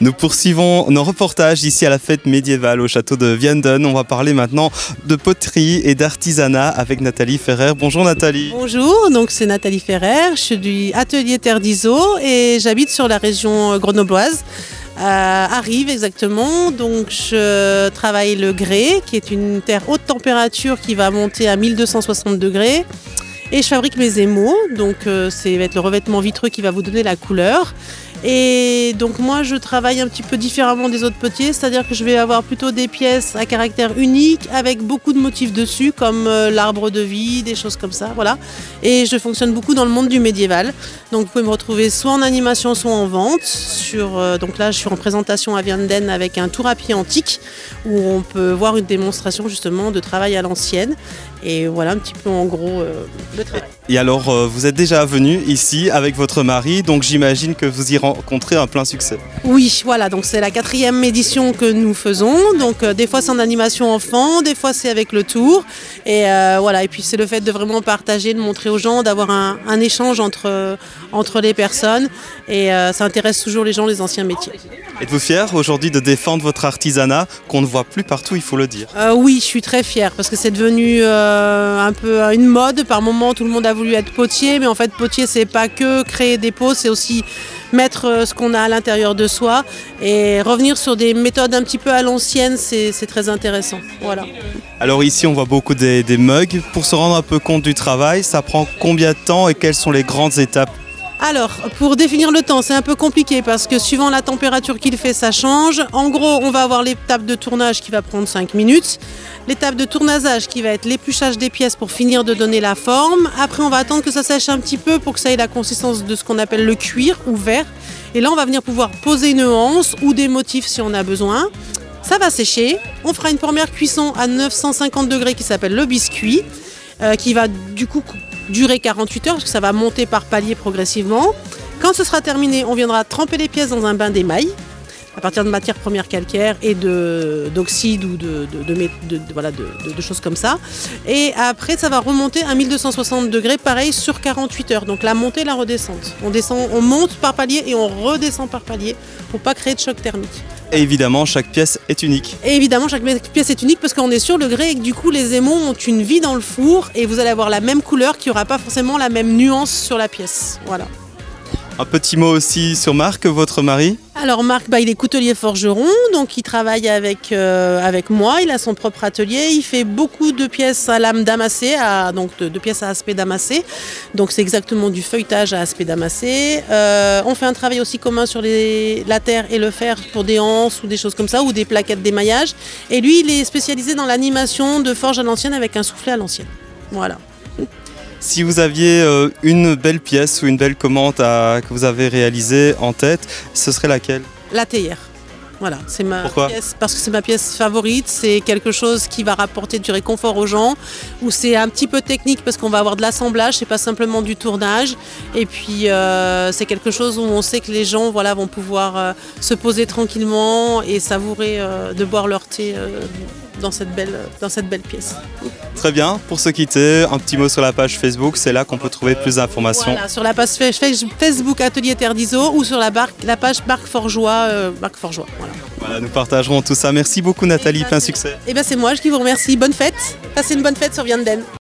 Nous poursuivons nos reportages ici à la fête médiévale au château de Vianden. On va parler maintenant de poterie et d'artisanat avec Nathalie Ferrer. Bonjour Nathalie. Bonjour, donc c'est Nathalie Ferrer, je suis du atelier Terre d'Iso et j'habite sur la région grenobloise. arrive exactement, donc je travaille le grès qui est une terre haute température qui va monter à 1260 degrés et je fabrique mes émaux, donc euh, c'est le revêtement vitreux qui va vous donner la couleur. Et donc moi je travaille un petit peu différemment des autres potiers, c'est-à-dire que je vais avoir plutôt des pièces à caractère unique avec beaucoup de motifs dessus comme euh, l'arbre de vie, des choses comme ça, voilà. Et je fonctionne beaucoup dans le monde du médiéval. Donc vous pouvez me retrouver soit en animation, soit en vente. Sur, euh, donc là je suis en présentation à Vianden avec un tour à pied antique où on peut voir une démonstration justement de travail à l'ancienne. Et voilà un petit peu en gros euh, le travail. Et alors vous êtes déjà venu ici avec votre mari, donc j'imagine que vous irez rencontrer un plein succès. Oui, voilà, donc c'est la quatrième édition que nous faisons. Donc euh, des fois c'est en animation enfant, des fois c'est avec le tour. Et euh, voilà, et puis c'est le fait de vraiment partager, de montrer aux gens, d'avoir un, échange entre, entre les personnes. Et euh, ça intéresse toujours les gens, les anciens métiers. Êtes-vous fier aujourd'hui de défendre votre artisanat qu'on ne voit plus partout, il faut le dire? Oui, je suis très fière parce que c'est devenu un peu une mode. Par moment, tout le monde a voulu être potier, mais en fait, potier, c'est pas que créer des pots, c'est aussi mettre euh, ce qu'on a à l'intérieur de soi et revenir sur des méthodes un petit peu à l'ancienne, c'est très intéressant. Voilà. Alors ici, on voit beaucoup des, des mugs. Pour se rendre un peu compte du travail, ça prend combien de temps et quelles sont les grandes étapes alors, pour définir le temps, c'est un peu compliqué parce que suivant la température qu'il fait, ça change. En gros, on va avoir l'étape de tournage qui va prendre 5 minutes, l'étape de tournasage qui va être l'épluchage des pièces pour finir de donner la forme. Après, on va attendre que ça sèche un petit peu pour que ça ait la consistance de ce qu'on appelle le cuir ou verre. Et là, on va venir pouvoir poser une hanse ou des motifs si on a besoin. Ça va sécher. On fera une première cuisson à 950 degrés qui s'appelle le biscuit, euh, qui va du coup durer 48 heures parce que ça va monter par palier progressivement. Quand ce sera terminé, on viendra tremper les pièces dans un bain d'émail à partir de matières premières calcaires et d'oxyde ou de, voilà, de, choses comme ça. Et après, ça va remonter à 1260 degrés, pareil, sur 48 heures. Donc la montée et la redescente. On, descend, on monte par palier et on redescend par palier pour pas créer de choc thermique. Et évidemment, chaque pièce est unique. Et évidemment, chaque pièce est unique parce qu'on est sur le grès et que du coup, les aimants ont une vie dans le four et vous allez avoir la même couleur qui n'aura pas forcément la même nuance sur la pièce. Voilà. Un petit mot aussi sur Marc, votre mari alors Marc, bah, il est coutelier forgeron, donc il travaille avec, euh, avec moi, il a son propre atelier, il fait beaucoup de pièces à lame damassée, donc de, pièces à aspect damassé, donc c'est exactement du feuilletage à aspect damassé. Euh, on fait un travail aussi commun sur la terre et le fer pour des anses ou des choses comme ça, ou des plaquettes d'émaillage. Et lui, il est spécialisé dans l'animation de forge à l'ancienne avec un soufflet à l'ancienne. Voilà. Si vous aviez euh, une belle pièce ou une belle commande que vous avez réalisée en tête, ce serait laquelle? La théière. Voilà, c'est ma Pourquoi? pièce parce que c'est ma pièce favorite. C'est quelque chose qui va rapporter du réconfort aux gens. Ou c'est un petit peu technique parce qu'on va avoir de l'assemblage, c'est pas simplement du tournage. Et puis euh, c'est quelque chose où on sait que les gens, voilà, vont pouvoir euh, se poser tranquillement et savourer de boire leur thé dans cette belle, dans cette belle pièce. Très bien, pour se quitter, un petit mot sur la page Facebook, c'est là qu'on peut trouver plus d'informations. Voilà, sur la page Facebook Atelier Terre d'Iso ou sur la, la page Marc Forgeois. Euh, Forgeois voilà. nous partagerons tout ça. Merci beaucoup Nathalie, plein succès. Et eh bien c'est moi qui vous remercie. Bonne fête. Passez une bonne fête sur Vianden.